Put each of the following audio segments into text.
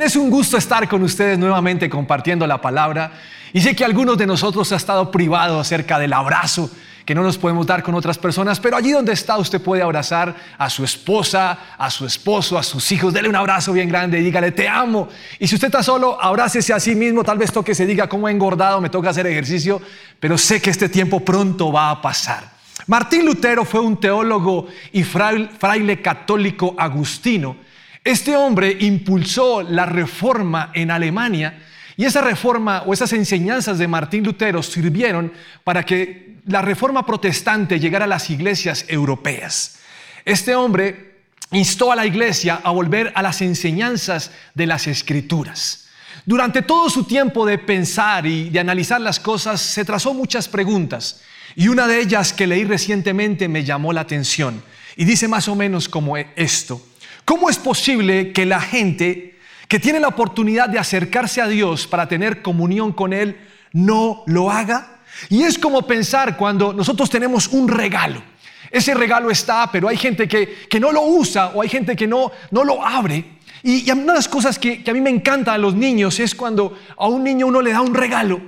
Es un gusto estar con ustedes nuevamente compartiendo la palabra. Y sé que algunos de nosotros ha estado privados acerca del abrazo que no nos podemos dar con otras personas, pero allí donde está usted puede abrazar a su esposa, a su esposo, a sus hijos, dele un abrazo bien grande y dígale te amo. Y si usted está solo, abrácese a sí mismo, tal vez toque se diga cómo he engordado, me toca hacer ejercicio, pero sé que este tiempo pronto va a pasar. Martín Lutero fue un teólogo y fraile católico agustino este hombre impulsó la reforma en Alemania y esa reforma o esas enseñanzas de Martín Lutero sirvieron para que la reforma protestante llegara a las iglesias europeas. Este hombre instó a la iglesia a volver a las enseñanzas de las escrituras. Durante todo su tiempo de pensar y de analizar las cosas, se trazó muchas preguntas. Y una de ellas que leí recientemente me llamó la atención. Y dice más o menos como esto. ¿Cómo es posible que la gente que tiene la oportunidad de acercarse a Dios para tener comunión con Él no lo haga? Y es como pensar cuando nosotros tenemos un regalo. Ese regalo está, pero hay gente que, no lo usa o hay gente que no, no lo abre. Y, una de las cosas que, que a mí me encantan a los niños es cuando a un niño uno le da un regalo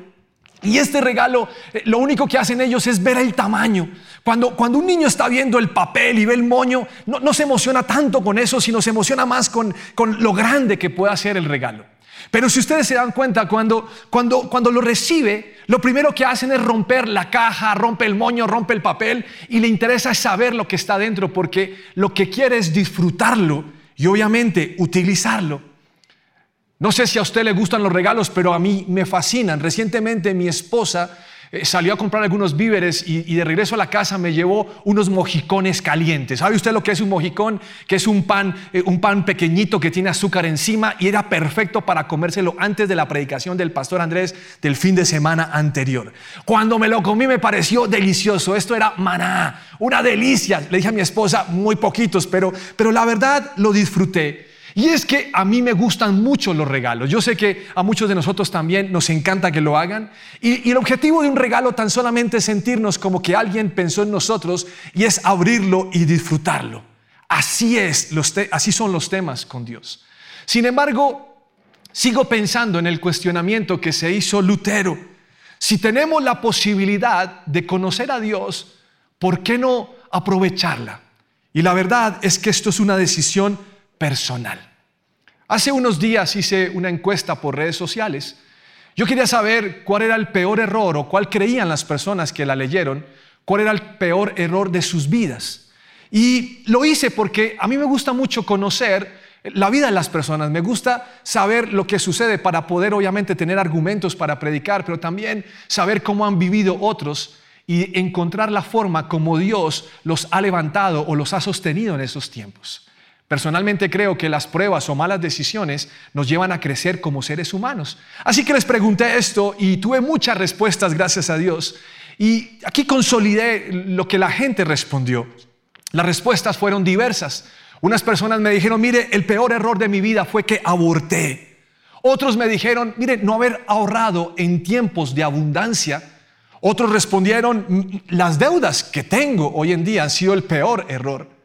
y este regalo, eh, lo único que hacen ellos es ver el tamaño. Cuando, cuando un niño está viendo el papel y ve el moño, no, se emociona tanto con eso, sino se emociona más con, con lo grande que puede hacer el regalo. Pero si ustedes se dan cuenta, cuando, cuando, cuando lo recibe, lo primero que hacen es romper la caja, rompe el moño, rompe el papel y le interesa saber lo que está dentro porque lo que quiere es disfrutarlo y obviamente utilizarlo. No sé si a usted le gustan los regalos, pero a mí me fascinan. Recientemente mi esposa eh, salió a comprar algunos víveres y, de regreso a la casa me llevó unos mojicones calientes. ¿Sabe usted lo que es un mojicón? Que es un pan, eh, un pan pequeñito que tiene azúcar encima y era perfecto para comérselo antes de la predicación del pastor Andrés del fin de semana anterior. Cuando me lo comí me pareció delicioso. Esto era maná, una delicia. Le dije a mi esposa, muy poquitos, pero, pero la verdad lo disfruté. Y es que a mí me gustan mucho los regalos. Yo sé que a muchos de nosotros también nos encanta que lo hagan. Y, el objetivo de un regalo tan solamente es sentirnos como que alguien pensó en nosotros y es abrirlo y disfrutarlo. Así es, así son los temas con Dios. Sin embargo, sigo pensando en el cuestionamiento que se hizo Lutero. Si tenemos la posibilidad de conocer a Dios, ¿por qué no aprovecharla? Y la verdad es que esto es una decisión personal. Hace unos días hice una encuesta por redes sociales. Yo quería saber cuál era el peor error o cuál creían las personas que la leyeron, cuál era el peor error de sus vidas. Y lo hice porque a mí me gusta mucho conocer la vida de las personas, me gusta saber lo que sucede para poder obviamente tener argumentos para predicar, pero también saber cómo han vivido otros y encontrar la forma como Dios los ha levantado o los ha sostenido en esos tiempos. Personalmente creo que las pruebas o malas decisiones nos llevan a crecer como seres humanos. Así que les pregunté esto y tuve muchas respuestas, gracias a Dios. Y aquí consolidé lo que la gente respondió. Las respuestas fueron diversas. Unas personas me dijeron, mire, el peor error de mi vida fue que aborté. Otros me dijeron, mire, no haber ahorrado en tiempos de abundancia. Otros respondieron, las deudas que tengo hoy en día han sido el peor error.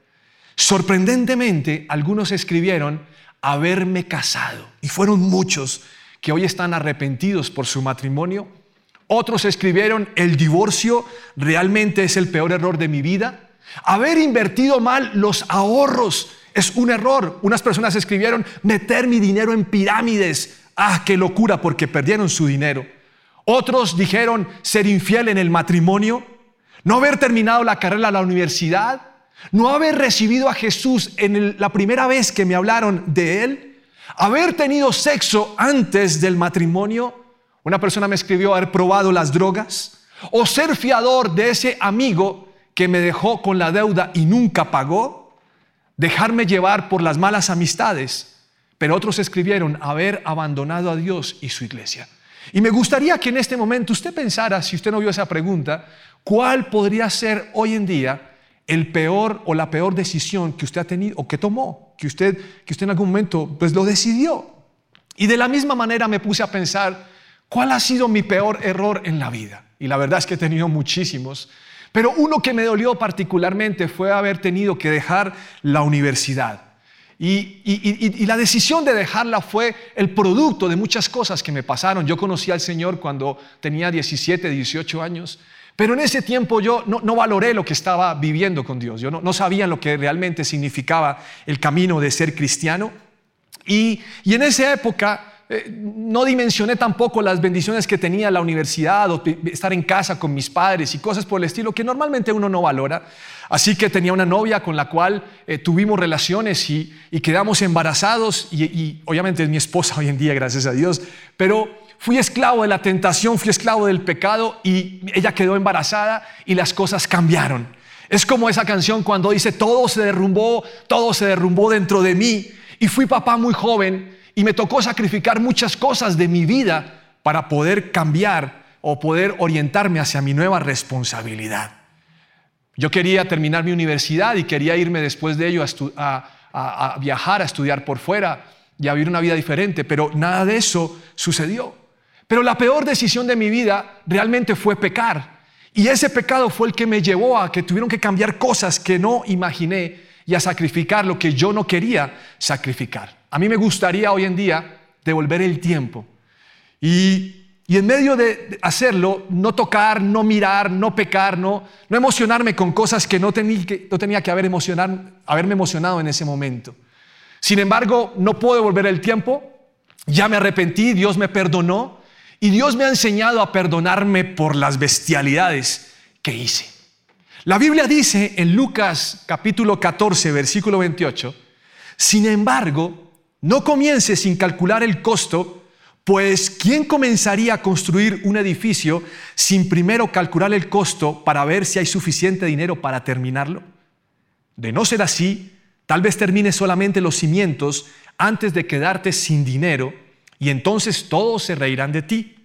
Sorprendentemente, algunos escribieron haberme casado y fueron muchos que hoy están arrepentidos por su matrimonio. Otros escribieron el divorcio realmente es el peor error de mi vida. Haber invertido mal los ahorros es un error. Unas personas escribieron meter mi dinero en pirámides. Ah, qué locura porque perdieron su dinero. Otros dijeron ser infiel en el matrimonio, no haber terminado la carrera a la universidad, no haber recibido a Jesús en la primera vez que me hablaron de Él, haber tenido sexo antes del matrimonio, una persona me escribió haber probado las drogas, o ser fiador de ese amigo que me dejó con la deuda y nunca pagó, dejarme llevar por las malas amistades. Pero otros escribieron haber abandonado a Dios y su iglesia. Y me gustaría que en este momento usted pensara, si usted no vio esa pregunta, cuál podría ser hoy en día el peor o la peor decisión que usted ha tenido o que tomó, que usted, que usted en algún momento pues lo decidió. Y de la misma manera me puse a pensar, ¿cuál ha sido mi peor error en la vida? Y la verdad es que he tenido muchísimos, pero uno que me dolió particularmente fue haber tenido que dejar la universidad. Y, la decisión de dejarla fue el producto de muchas cosas que me pasaron. Yo conocí al Señor cuando tenía 17, 18 años, pero en ese tiempo yo no, valoré lo que estaba viviendo con Dios. Yo no, sabía lo que realmente significaba el camino de ser cristiano. Y, en esa época eh, no dimensioné tampoco las bendiciones que tenía la universidad o estar en casa con mis padres y cosas por el estilo que normalmente uno no valora. Así que tenía una novia con la cual eh, tuvimos relaciones y, quedamos embarazados y, obviamente es mi esposa hoy en día, gracias a Dios, pero fui esclavo de la tentación, fui esclavo del pecado y ella quedó embarazada y las cosas cambiaron. Es como esa canción cuando dice, todo se derrumbó, todo se derrumbó dentro de mí y fui papá muy joven y me tocó sacrificar muchas cosas de mi vida para poder cambiar o poder orientarme hacia mi nueva responsabilidad. Yo quería terminar mi universidad y quería irme después de ello a, viajar, a estudiar por fuera y a vivir una vida diferente, pero nada de eso sucedió. Pero la peor decisión de mi vida realmente fue pecar. Y ese pecado fue el que me llevó a que tuvieron que cambiar cosas que no imaginé y a sacrificar lo que yo no quería sacrificar. A mí me gustaría hoy en día devolver el tiempo y y en medio de hacerlo, no tocar, no mirar, no pecar, no, no emocionarme con cosas que no, tenía que no tenía que haber emocionar, haberme emocionado en ese momento. Sin embargo, no puedo devolver el tiempo, ya me arrepentí, Dios me perdonó y Dios me ha enseñado a perdonarme por las bestialidades que hice. La Biblia dice en Lucas capítulo 14, versículo 28, sin embargo, no comience sin calcular el costo pues, ¿quién comenzaría a construir un edificio sin primero calcular el costo para ver si hay suficiente dinero para terminarlo? De no ser así, tal vez termine solamente los cimientos antes de quedarte sin dinero y entonces todos se reirán de ti.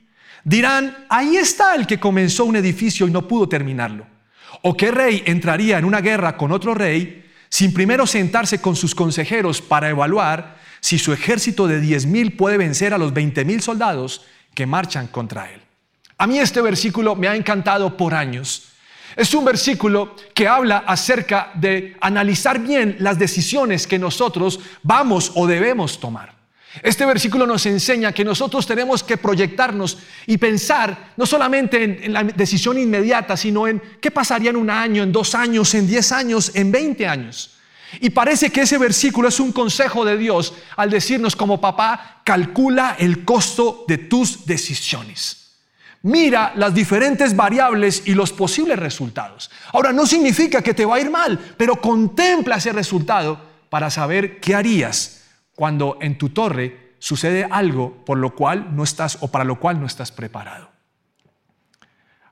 Dirán, ahí está el que comenzó un edificio y no pudo terminarlo. ¿O qué rey entraría en una guerra con otro rey sin primero sentarse con sus consejeros para evaluar si su ejército de 10.000 puede vencer a los 20.000 soldados que marchan contra él. A mí este versículo me ha encantado por años. Es un versículo que habla acerca de analizar bien las decisiones que nosotros vamos o debemos tomar. Este versículo nos enseña que nosotros tenemos que proyectarnos y pensar no solamente en, la decisión inmediata, sino en qué pasaría en un año, en dos años, en diez años, en veinte años. Y parece que ese versículo es un consejo de Dios al decirnos como papá, calcula el costo de tus decisiones. Mira las diferentes variables y los posibles resultados. Ahora, no significa que te va a ir mal, pero contempla ese resultado para saber qué harías cuando en tu torre sucede algo por lo cual no estás o para lo cual no estás preparado.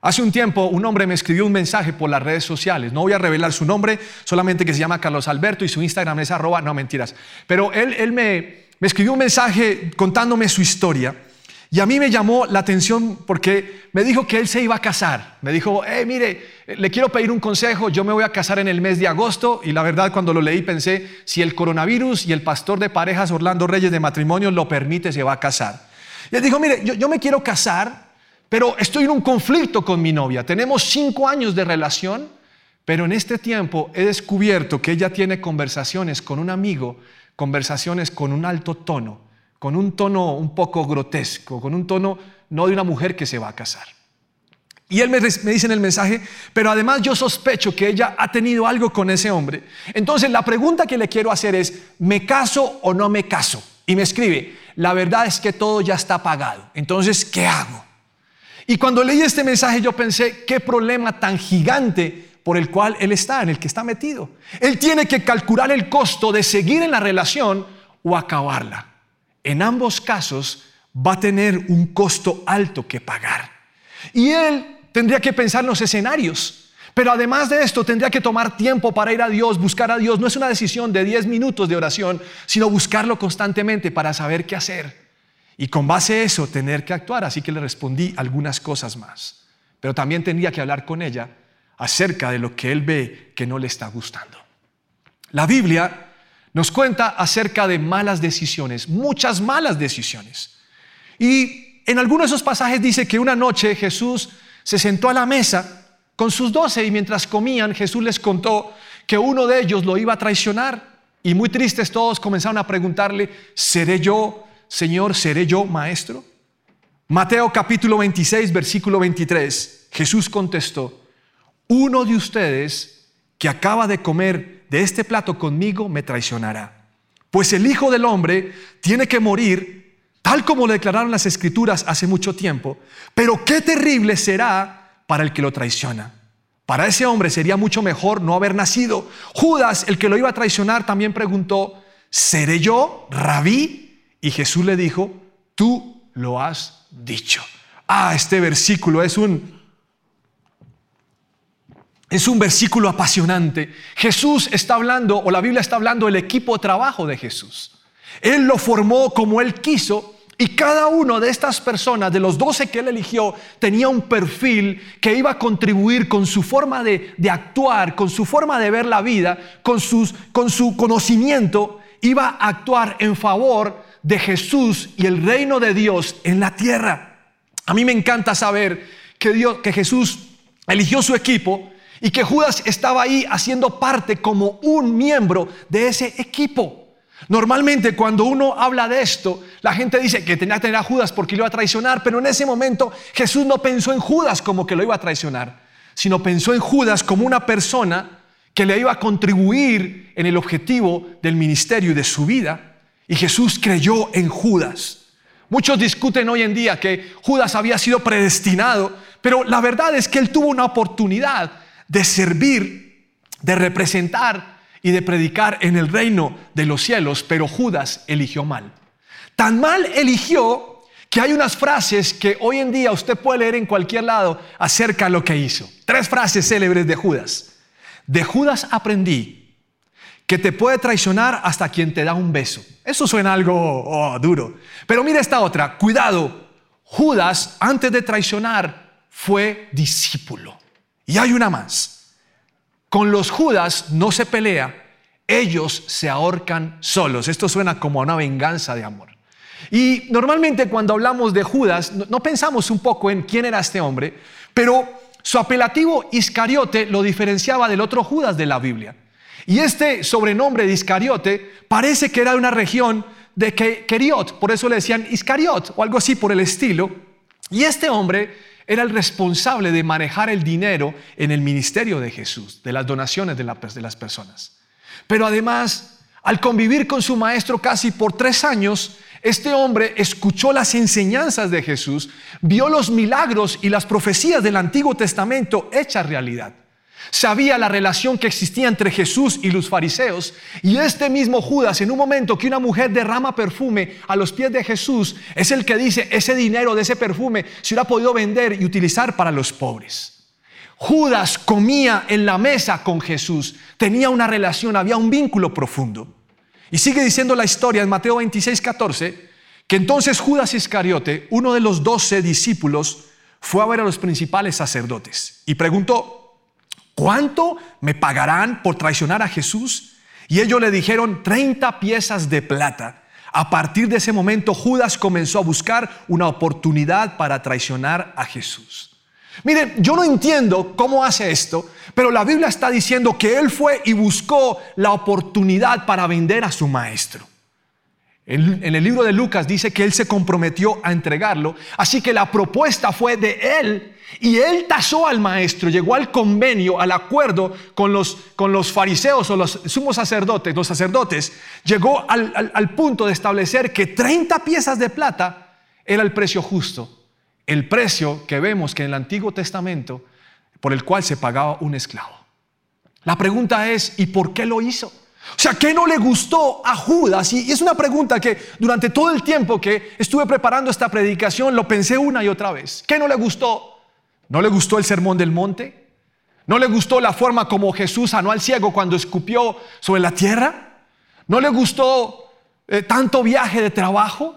Hace un tiempo un hombre me escribió un mensaje por las redes sociales. No voy a revelar su nombre, solamente que se llama Carlos Alberto y su Instagram es arroba, no mentiras. Pero él, él me, me escribió un mensaje contándome su historia. Y a mí me llamó la atención porque me dijo que él se iba a casar. Me dijo, eh, mire, le quiero pedir un consejo, yo me voy a casar en el mes de agosto. Y la verdad cuando lo leí pensé, si el coronavirus y el pastor de parejas Orlando Reyes de matrimonio lo permite, se va a casar. Y él dijo, mire, yo, yo me quiero casar, pero estoy en un conflicto con mi novia. Tenemos cinco años de relación, pero en este tiempo he descubierto que ella tiene conversaciones con un amigo, conversaciones con un alto tono, con un tono un poco grotesco, con un tono no de una mujer que se va a casar. Y él me, dice en el mensaje, pero además yo sospecho que ella ha tenido algo con ese hombre. Entonces la pregunta que le quiero hacer es, ¿me caso o no me caso? Y me escribe, la verdad es que todo ya está pagado. Entonces, ¿qué hago? Y cuando leí este mensaje yo pensé, qué problema tan gigante por el cual él está, en el que está metido. Él tiene que calcular el costo de seguir en la relación o acabarla. En ambos casos va a tener un costo alto que pagar. Y él tendría que pensar en los escenarios. Pero además de esto, tendría que tomar tiempo para ir a Dios, buscar a Dios. No es una decisión de 10 minutos de oración, sino buscarlo constantemente para saber qué hacer. Y con base a eso tener que actuar. Así que le respondí algunas cosas más. Pero también tendría que hablar con ella acerca de lo que él ve que no le está gustando. La Biblia nos cuenta acerca de malas decisiones, muchas malas decisiones. Y en algunos de esos pasajes dice que una noche Jesús se sentó a la mesa con sus doce y mientras comían Jesús les contó que uno de ellos lo iba a traicionar. Y muy tristes todos comenzaron a preguntarle, ¿seré yo, Señor, seré yo maestro? Mateo capítulo 26, versículo 23, Jesús contestó, uno de ustedes que acaba de comer de este plato conmigo me traicionará. Pues el Hijo del Hombre tiene que morir, tal como lo declararon las Escrituras hace mucho tiempo, pero qué terrible será para el que lo traiciona. Para ese hombre sería mucho mejor no haber nacido. Judas, el que lo iba a traicionar, también preguntó, ¿seré yo, rabí? Y Jesús le dijo, tú lo has dicho. Ah, este versículo es un... Es un versículo apasionante. Jesús está hablando, o la Biblia está hablando, del equipo de trabajo de Jesús. Él lo formó como Él quiso y cada uno de estas personas, de los doce que él eligió, tenía un perfil que iba a contribuir con su forma de, actuar, con su forma de ver la vida, con, sus, con su conocimiento, iba a actuar en favor de Jesús y el reino de Dios en la tierra. A mí me encanta saber que, Dios, que Jesús eligió su equipo y que Judas estaba ahí haciendo parte como un miembro de ese equipo. Normalmente cuando uno habla de esto, la gente dice que tenía que tener a Judas porque lo iba a traicionar, pero en ese momento Jesús no pensó en Judas como que lo iba a traicionar, sino pensó en Judas como una persona que le iba a contribuir en el objetivo del ministerio y de su vida. Y Jesús creyó en Judas. Muchos discuten hoy en día que Judas había sido predestinado, pero la verdad es que él tuvo una oportunidad de servir, de representar y de predicar en el reino de los cielos, pero Judas eligió mal. Tan mal eligió que hay unas frases que hoy en día usted puede leer en cualquier lado acerca de lo que hizo. Tres frases célebres de Judas. De Judas aprendí que te puede traicionar hasta quien te da un beso. Eso suena algo oh, duro. Pero mira esta otra, cuidado, Judas antes de traicionar fue discípulo. Y hay una más. Con los Judas no se pelea, ellos se ahorcan solos. Esto suena como a una venganza de amor. Y normalmente cuando hablamos de Judas, no, pensamos un poco en quién era este hombre, pero su apelativo Iscariote lo diferenciaba del otro Judas de la Biblia. Y este sobrenombre de Iscariote parece que era de una región de Keriot, por eso le decían Iscariot o algo así por el estilo. Y este hombre era el responsable de manejar el dinero en el ministerio de Jesús, de las donaciones de, las personas. Pero además, al convivir con su maestro casi por tres años, este hombre escuchó las enseñanzas de Jesús, vio los milagros y las profecías del Antiguo Testamento hechas realidad. Sabía la relación que existía entre Jesús y los fariseos. Y este mismo Judas, en un momento que una mujer derrama perfume a los pies de Jesús, es el que dice, ese dinero de ese perfume se hubiera podido vender y utilizar para los pobres. Judas comía en la mesa con Jesús, tenía una relación, había un vínculo profundo. Y sigue diciendo la historia en Mateo 26, 14, que entonces Judas Iscariote, uno de los doce discípulos, fue a ver a los principales sacerdotes y preguntó, ¿cuánto me pagarán por traicionar a Jesús? Y ellos le dijeron 30 piezas de plata. A partir de ese momento Judas comenzó a buscar una oportunidad para traicionar a Jesús. Miren, yo no entiendo cómo hace esto, pero la Biblia está diciendo que él fue y buscó la oportunidad para vender a su maestro. En, el libro de Lucas dice que él se comprometió a entregarlo, así que la propuesta fue de él y él tasó al maestro, llegó al convenio, al acuerdo con los, con los fariseos o los sumos sacerdotes, los sacerdotes, llegó al, al punto de establecer que 30 piezas de plata era el precio justo, el precio que vemos que en el Antiguo Testamento por el cual se pagaba un esclavo. La pregunta es, ¿y por qué lo hizo? O sea, ¿qué no le gustó a Judas? Y es una pregunta que durante todo el tiempo que estuve preparando esta predicación lo pensé una y otra vez. ¿Qué no le gustó? ¿No le gustó el sermón del monte? ¿No le gustó la forma como Jesús sanó al ciego cuando escupió sobre la tierra? ¿No le gustó eh, tanto viaje de trabajo?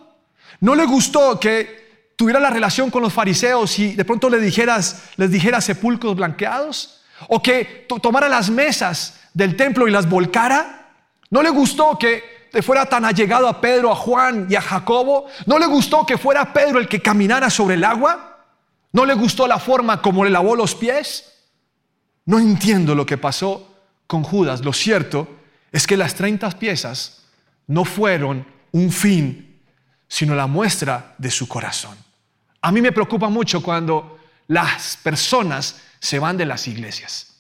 ¿No le gustó que tuviera la relación con los fariseos y de pronto le dijeras, les dijera sepulcros blanqueados? ¿O que tomara las mesas del templo y las volcara? ¿No le gustó que fuera tan allegado a Pedro, a Juan y a Jacobo? ¿No le gustó que fuera Pedro el que caminara sobre el agua? ¿No le gustó la forma como le lavó los pies? No entiendo lo que pasó con Judas. Lo cierto es que las 30 piezas no fueron un fin, sino la muestra de su corazón. A mí me preocupa mucho cuando las personas se van de las iglesias.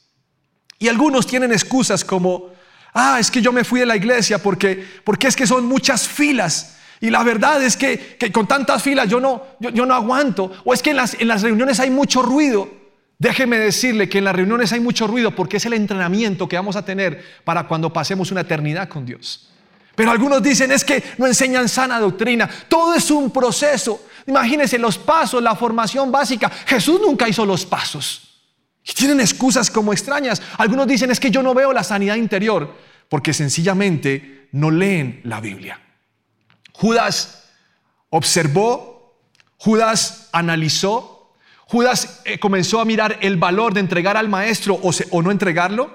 Y algunos tienen excusas como, ah, es que yo me fui de la iglesia porque, porque es que son muchas filas. Y la verdad es que, con tantas filas yo no, yo, no aguanto. O es que en las, en las reuniones hay mucho ruido. Déjeme decirle que en las reuniones hay mucho ruido porque es el entrenamiento que vamos a tener para cuando pasemos una eternidad con Dios. Pero algunos dicen es que no enseñan sana doctrina. Todo es un proceso. Imagínense los pasos, la formación básica. Jesús nunca hizo los pasos. Y tienen excusas como extrañas. Algunos dicen es que yo no veo la sanidad interior porque sencillamente no leen la Biblia. Judas observó, Judas analizó, Judas eh, comenzó a mirar el valor de entregar al maestro o, o no entregarlo,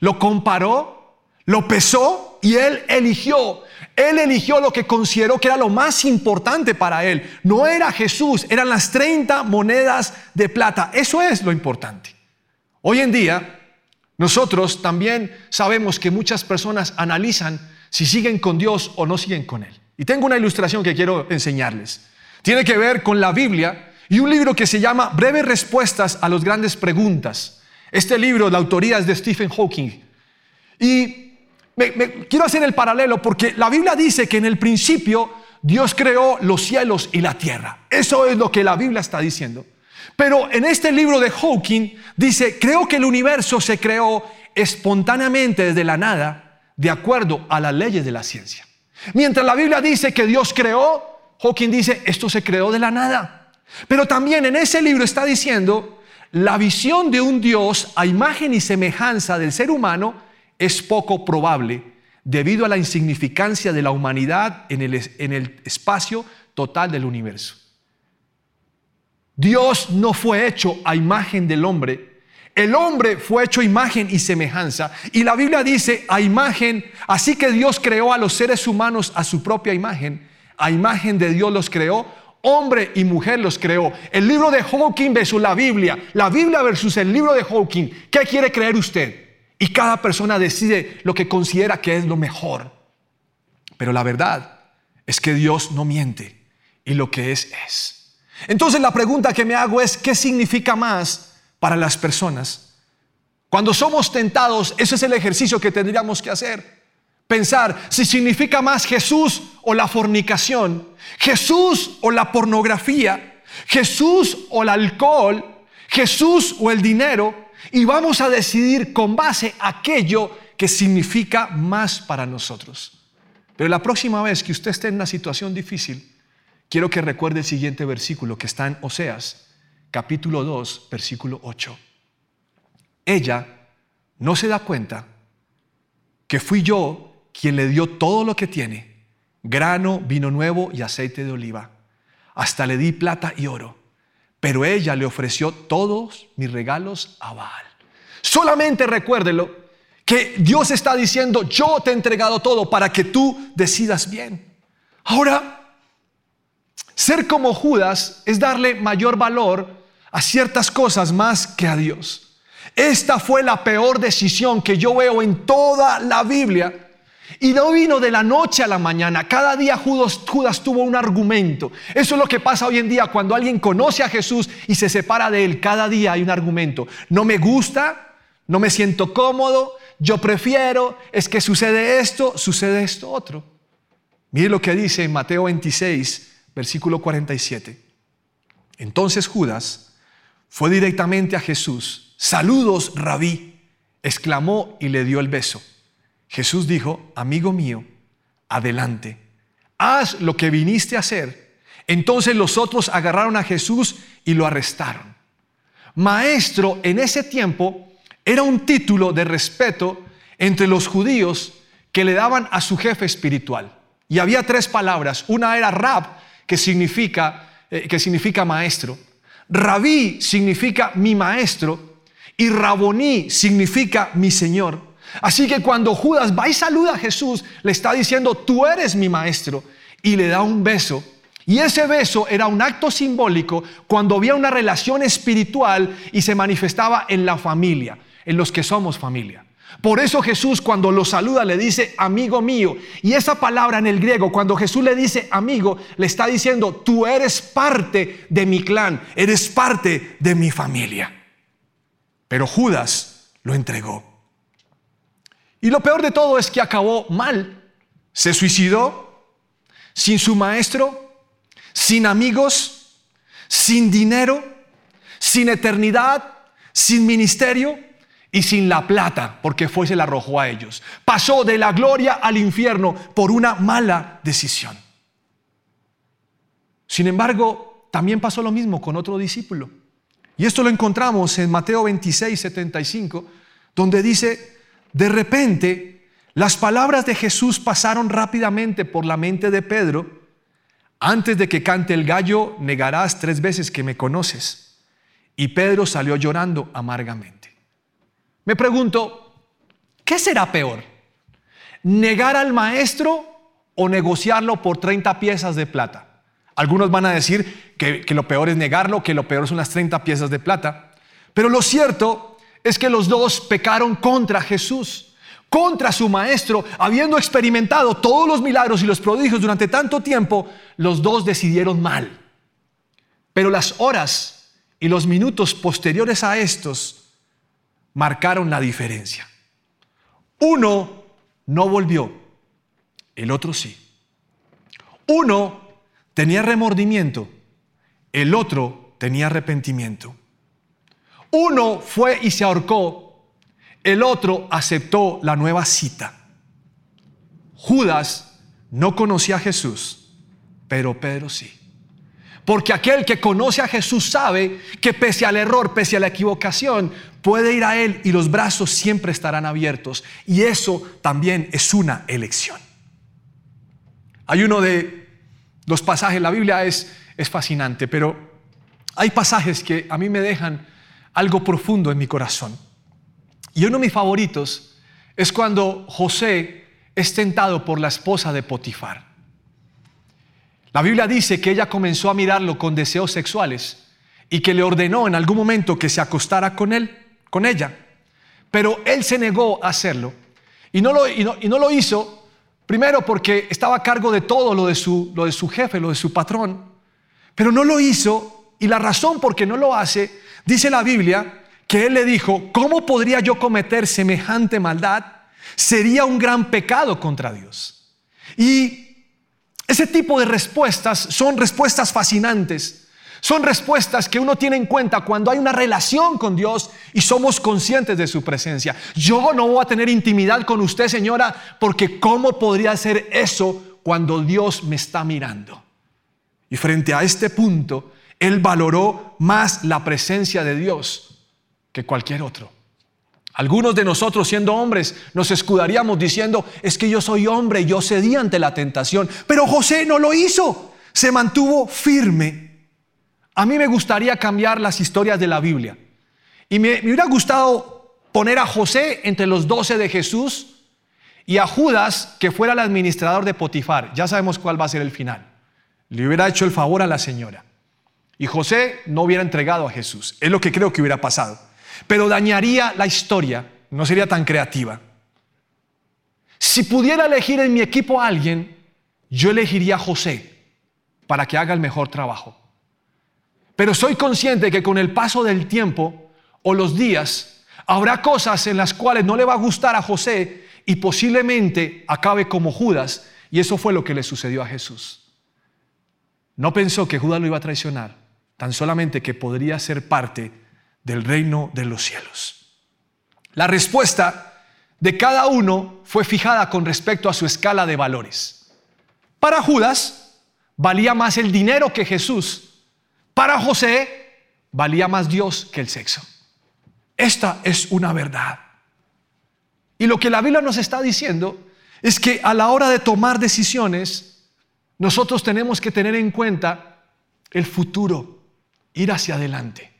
lo comparó, lo pesó y él eligió. Él eligió lo que consideró que era lo más importante para él. No era Jesús, eran las 30 monedas de plata. Eso es lo importante. Hoy en día, nosotros también sabemos que muchas personas analizan si siguen con Dios o no siguen con Él. Y tengo una ilustración que quiero enseñarles. Tiene que ver con la Biblia y un libro que se llama Breves Respuestas a las Grandes Preguntas. Este libro, la autoría es de Stephen Hawking. Y quiero hacer el paralelo porque la Biblia dice que en el principio Dios creó los cielos y la tierra. Eso es lo que la Biblia está diciendo. Pero en este libro de Hawking dice, creo que el universo se creó espontáneamente desde la nada, de acuerdo a las leyes de la ciencia. Mientras la Biblia dice que Dios creó, Hawking dice, esto se creó de la nada. Pero también en ese libro está diciendo, la visión de un Dios a imagen y semejanza del ser humano es poco probable debido a la insignificancia de la humanidad en el, en el espacio total del universo. Dios no fue hecho a imagen del hombre. El hombre fue hecho imagen y semejanza. Y la Biblia dice a imagen, así que Dios creó a los seres humanos a su propia imagen. A imagen de Dios los creó. Hombre y mujer los creó. El libro de Hawking versus la Biblia. La Biblia versus el libro de Hawking. ¿Qué quiere creer usted? Y cada persona decide lo que considera que es lo mejor. Pero la verdad es que Dios no miente. Y lo que es es. Entonces la pregunta que me hago es, ¿qué significa más para las personas? Cuando somos tentados, ese es el ejercicio que tendríamos que hacer. Pensar si significa más Jesús o la fornicación, Jesús o la pornografía, Jesús o el alcohol, Jesús o el dinero, y vamos a decidir con base aquello que significa más para nosotros. Pero la próxima vez que usted esté en una situación difícil, quiero que recuerde el siguiente versículo que está en Oseas, capítulo 2, versículo 8. Ella no se da cuenta que fui yo quien le dio todo lo que tiene, grano, vino nuevo y aceite de oliva. Hasta le di plata y oro. Pero ella le ofreció todos mis regalos a Baal. Solamente recuérdelo que Dios está diciendo, yo te he entregado todo para que tú decidas bien. Ahora, ser como Judas es darle mayor valor a ciertas cosas más que a Dios. Esta fue la peor decisión que yo veo en toda la Biblia. Y no vino de la noche a la mañana. Cada día Judas, Judas, tuvo un argumento. Eso es lo que pasa hoy en día cuando alguien conoce a Jesús y se separa de él. Cada día hay un argumento. No me gusta, no me siento cómodo, yo prefiero, es que sucede esto, sucede esto otro. Mire lo que dice en Mateo 26, versículo 47. Entonces Judas fue directamente a Jesús. Saludos, rabí, exclamó y le dio el beso. Jesús dijo, amigo mío, adelante, haz lo que viniste a hacer. Entonces los otros agarraron a Jesús y lo arrestaron. Maestro en ese tiempo era un título de respeto entre los judíos que le daban a su jefe espiritual. Y había tres palabras. Una era rab, que significa, eh, que significa maestro. Rabí significa mi maestro y Raboní significa mi Señor. Así que cuando Judas va y saluda a Jesús, le está diciendo, tú eres mi maestro, y le da un beso. Y ese beso era un acto simbólico cuando había una relación espiritual y se manifestaba en la familia, en los que somos familia. Por eso Jesús cuando lo saluda le dice amigo mío. Y esa palabra en el griego, cuando Jesús le dice amigo, le está diciendo, tú eres parte de mi clan, eres parte de mi familia. Pero Judas lo entregó. Y lo peor de todo es que acabó mal. Se suicidó sin su maestro, sin amigos, sin dinero, sin eternidad, sin ministerio y sin la plata, porque fue se la arrojó a ellos. Pasó de la gloria al infierno por una mala decisión. Sin embargo, también pasó lo mismo con otro discípulo. Y esto lo encontramos en Mateo 26, 75, donde dice, de repente, las palabras de Jesús pasaron rápidamente por la mente de Pedro. Antes de que cante el gallo, negarás tres veces que me conoces. Y Pedro salió llorando amargamente. Me pregunto, ¿qué será peor? ¿Negar al maestro o negociarlo por 30 piezas de plata? Algunos van a decir que, lo peor es negarlo, que lo peor son las 30 piezas de plata. Pero lo cierto es que los dos pecaron contra Jesús, contra su maestro, habiendo experimentado todos los milagros y los prodigios durante tanto tiempo, los dos decidieron mal. Pero las horas y los minutos posteriores a estos marcaron la diferencia. Uno no volvió, el otro sí. Uno tenía remordimiento, el otro tenía arrepentimiento. Uno fue y se ahorcó, el otro aceptó la nueva cita. Judas no conocía a Jesús, pero Pedro sí. Porque aquel que conoce a Jesús sabe que pese al error, pese a la equivocación, puede ir a Él y los brazos siempre estarán abiertos. Y eso también es una elección. Hay uno de los pasajes, la Biblia es, es fascinante, pero hay pasajes que a mí me dejan algo profundo en mi corazón. Y uno de mis favoritos es cuando José es tentado por la esposa de Potifar. La Biblia dice que ella comenzó a mirarlo con deseos sexuales y que le ordenó en algún momento que se acostara con él, con ella. Pero él se negó a hacerlo y no lo, y no, lo hizo, primero porque estaba a cargo de todo lo de, su, lo de su jefe, lo de su patrón, pero no lo hizo y la razón por qué no lo hace, dice la Biblia, que él le dijo, ¿cómo podría yo cometer semejante maldad? Sería un gran pecado contra Dios. Y ese tipo de respuestas son respuestas fascinantes. Son respuestas que uno tiene en cuenta cuando hay una relación con Dios y somos conscientes de su presencia. Yo no voy a tener intimidad con usted, señora, porque ¿cómo podría ser eso cuando Dios me está mirando? Y frente a este punto, él valoró más la presencia de Dios que cualquier otro. Algunos de nosotros siendo hombres nos escudaríamos diciendo, es que yo soy hombre, yo cedí ante la tentación. Pero José no lo hizo, se mantuvo firme. A mí me gustaría cambiar las historias de la Biblia. Y me, hubiera gustado poner a José entre los doce de Jesús y a Judas que fuera el administrador de Potifar. Ya sabemos cuál va a ser el final. Le hubiera hecho el favor a la señora. Y José no hubiera entregado a Jesús. Es lo que creo que hubiera pasado pero dañaría la historia, no sería tan creativa. Si pudiera elegir en mi equipo a alguien, yo elegiría a José para que haga el mejor trabajo. Pero soy consciente que con el paso del tiempo o los días, habrá cosas en las cuales no le va a gustar a José y posiblemente acabe como Judas. Y eso fue lo que le sucedió a Jesús. No pensó que Judas lo iba a traicionar, tan solamente que podría ser parte del reino de los cielos. La respuesta de cada uno fue fijada con respecto a su escala de valores. Para Judas valía más el dinero que Jesús. Para José valía más Dios que el sexo. Esta es una verdad. Y lo que la Biblia nos está diciendo es que a la hora de tomar decisiones, nosotros tenemos que tener en cuenta el futuro, ir hacia adelante.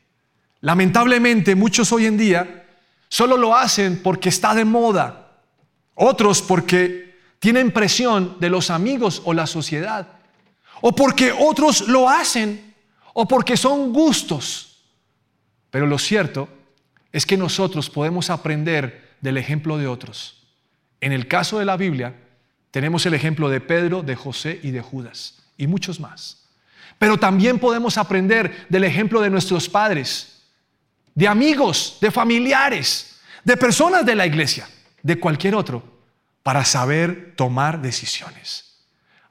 Lamentablemente muchos hoy en día solo lo hacen porque está de moda, otros porque tienen presión de los amigos o la sociedad, o porque otros lo hacen, o porque son gustos. Pero lo cierto es que nosotros podemos aprender del ejemplo de otros. En el caso de la Biblia, tenemos el ejemplo de Pedro, de José y de Judas, y muchos más. Pero también podemos aprender del ejemplo de nuestros padres, de amigos, de familiares, de personas de la iglesia, de cualquier otro, para saber tomar decisiones.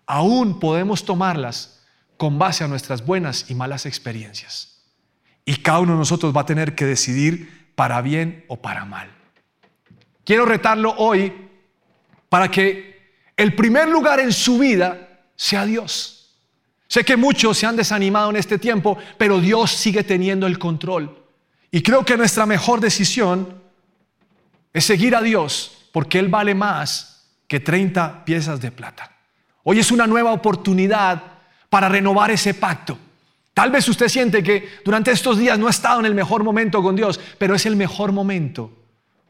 Aún podemos tomarlas con base a nuestras buenas y malas experiencias. Y cada uno de nosotros va a tener que decidir para bien o para mal. Quiero retarlo hoy para que el primer lugar en su vida sea Dios. Sé que muchos se han desanimado en este tiempo, pero Dios sigue teniendo el control. Y creo que nuestra mejor decisión es seguir a Dios, porque Él vale más que 30 piezas de plata. Hoy es una nueva oportunidad para renovar ese pacto. Tal vez usted siente que durante estos días no ha estado en el mejor momento con Dios, pero es el mejor momento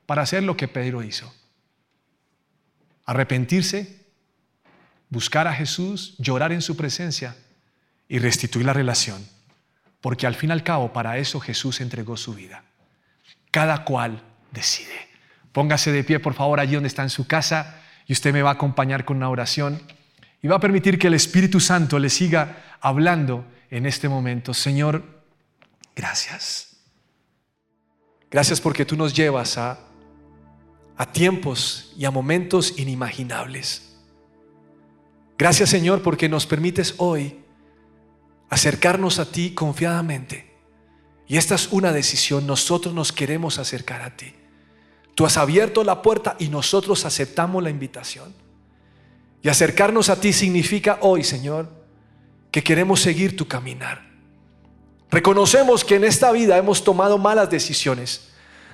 para hacer lo que Pedro hizo. Arrepentirse, buscar a Jesús, llorar en su presencia y restituir la relación. Porque al fin y al cabo para eso Jesús entregó su vida. Cada cual decide. Póngase de pie, por favor, allí donde está en su casa y usted me va a acompañar con una oración y va a permitir que el Espíritu Santo le siga hablando en este momento. Señor, gracias. Gracias porque tú nos llevas a tiempos y a momentos inimaginables. Gracias Señor porque nos permites hoy acercarnos a ti confiadamente. Y esta es una decisión, nosotros nos queremos acercar a ti. Tú has abierto la puerta y nosotros aceptamos la invitación. Y acercarnos a ti significa hoy, Señor, que queremos seguir tu caminar. Reconocemos que en esta vida hemos tomado malas decisiones.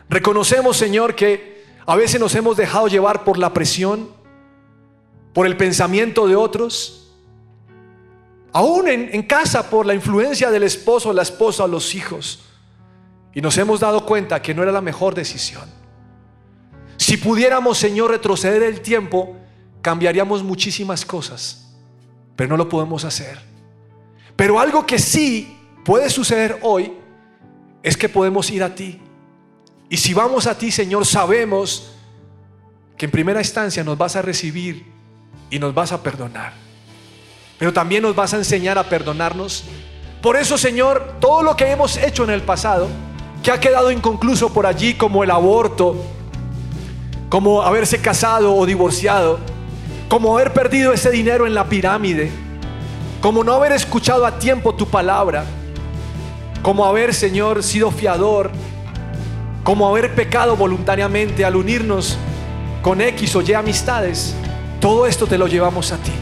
Reconocemos, Señor, que a veces nos hemos dejado llevar por la presión, por el pensamiento de otros, aún en, casa por la influencia del esposo, la esposa los hijos. Y nos hemos dado cuenta que no era la mejor decisión. Si pudiéramos, Señor, retroceder el tiempo, cambiaríamos muchísimas cosas, pero no lo podemos hacer. Pero algo que sí puede suceder hoy es que podemos ir a ti y si vamos a ti, Señor, sabemos que en primera instancia nos vas a recibir y nos vas a perdonar. Pero también nos vas a enseñar a perdonarnos. Por eso, Señor, todo lo que hemos hecho en el pasado, que ha quedado inconcluso por allí, como el aborto, como haberse casado o divorciado, como haber perdido ese dinero en la pirámide, como no haber escuchado a tiempo tu palabra, como haber, Señor, sido fiador como haber pecado voluntariamente al unirnos con X o Y amistades, todo esto te lo llevamos a ti.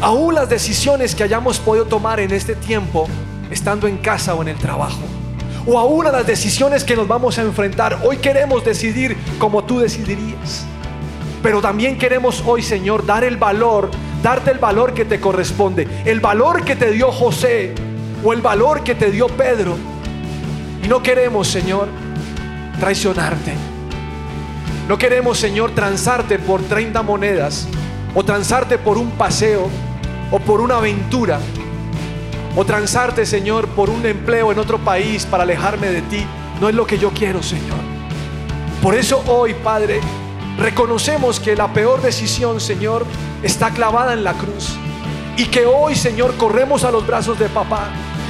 Aún las decisiones que hayamos podido tomar en este tiempo, estando en casa o en el trabajo, o aún a las decisiones que nos vamos a enfrentar, hoy queremos decidir como tú decidirías. Pero también queremos hoy, Señor, dar el valor, darte el valor que te corresponde, el valor que te dio José o el valor que te dio Pedro. Y no queremos, Señor, traicionarte. No queremos, Señor, transarte por 30 monedas o transarte por un paseo o por una aventura o transarte, Señor, por un empleo en otro país para alejarme de ti. No es lo que yo quiero, Señor. Por eso hoy, Padre, reconocemos que la peor decisión, Señor, está clavada en la cruz. Y que hoy, Señor, corremos a los brazos de papá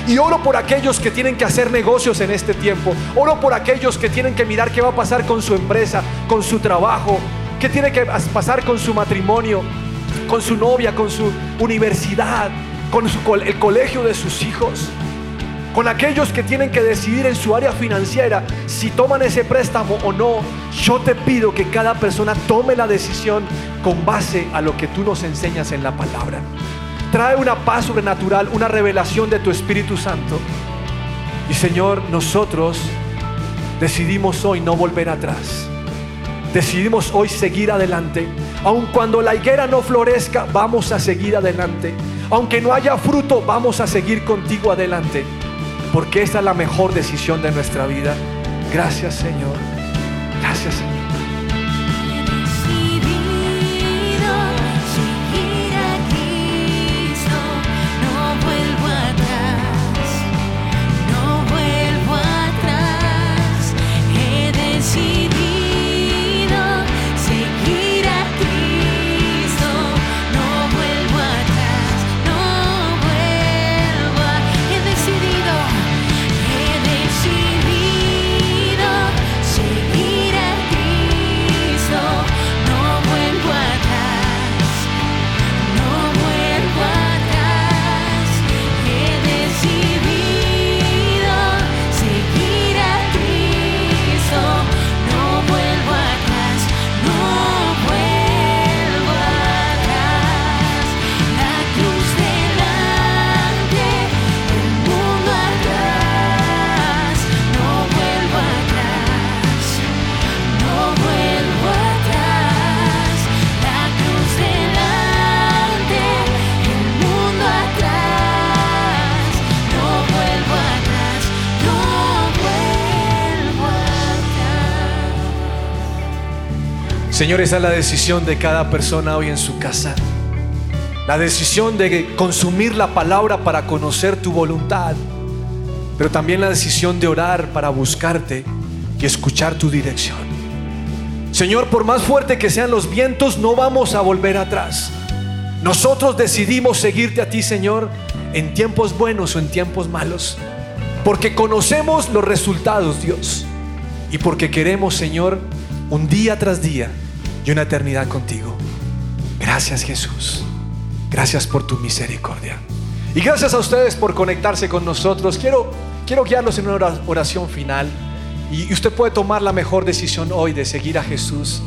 y oro por aquellos que tienen que hacer negocios en este tiempo. Oro por aquellos que tienen que mirar qué va a pasar con su empresa, con su trabajo, qué tiene que pasar con su matrimonio, con su novia, con su universidad, con el colegio de sus hijos. Con aquellos que tienen que decidir en su área financiera si toman ese préstamo o no. Yo te pido que cada persona tome la decisión con base a lo que tú nos enseñas en la palabra trae una paz sobrenatural, una revelación de tu Espíritu Santo. Y Señor, nosotros decidimos hoy no volver atrás. Decidimos hoy seguir adelante. Aun cuando la higuera no florezca, vamos a seguir adelante. Aunque no haya fruto, vamos a seguir contigo adelante. Porque esta es la mejor decisión de nuestra vida. Gracias Señor. Gracias Señor. Señor, esa es la decisión de cada persona hoy en su casa. La decisión de consumir la palabra para conocer tu voluntad, pero también la decisión de orar para buscarte y escuchar tu dirección. Señor, por más fuerte que sean los vientos, no vamos a volver atrás. Nosotros decidimos seguirte a ti, Señor, en tiempos buenos o en tiempos malos, porque conocemos los resultados, Dios, y porque queremos, Señor, un día tras día y una eternidad contigo. Gracias, Jesús. Gracias por tu misericordia. Y gracias a ustedes por conectarse con nosotros. Quiero, quiero guiarlos en una oración final. Y usted puede tomar la mejor decisión hoy de seguir a Jesús.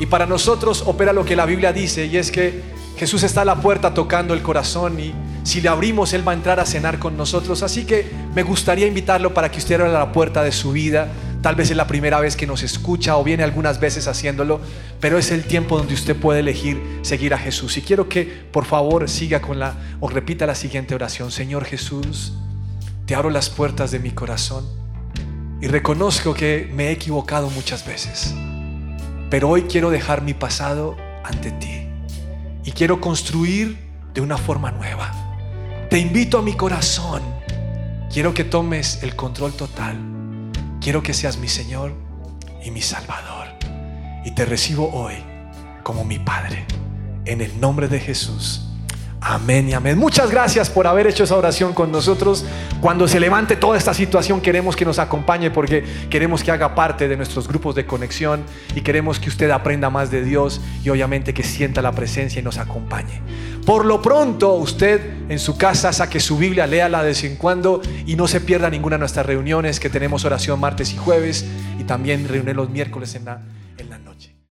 Y para nosotros opera lo que la Biblia dice y es que Jesús está a la puerta tocando el corazón y si le abrimos Él va a entrar a cenar con nosotros. Así que me gustaría invitarlo para que usted abra la puerta de su vida Tal vez es la primera vez que nos escucha o viene algunas veces haciéndolo, pero es el tiempo donde usted puede elegir seguir a Jesús. Y quiero que por favor siga con la o repita la siguiente oración. Señor Jesús, te abro las puertas de mi corazón y reconozco que me he equivocado muchas veces. Pero hoy quiero dejar mi pasado ante ti y quiero construir de una forma nueva. Te invito a mi corazón. Quiero que tomes el control total Quiero que seas mi Señor y mi Salvador. Y te recibo hoy como mi Padre. En el nombre de Jesús. Amén y amén. Muchas gracias por haber hecho esa oración con nosotros. Cuando se levante toda esta situación, queremos que nos acompañe porque queremos que haga parte de nuestros grupos de conexión y queremos que usted aprenda más de Dios y obviamente que sienta la presencia y nos acompañe. Por lo pronto, usted en su casa saque su Biblia, léala de vez en cuando y no se pierda ninguna de nuestras reuniones que tenemos oración martes y jueves y también reuniones los miércoles en la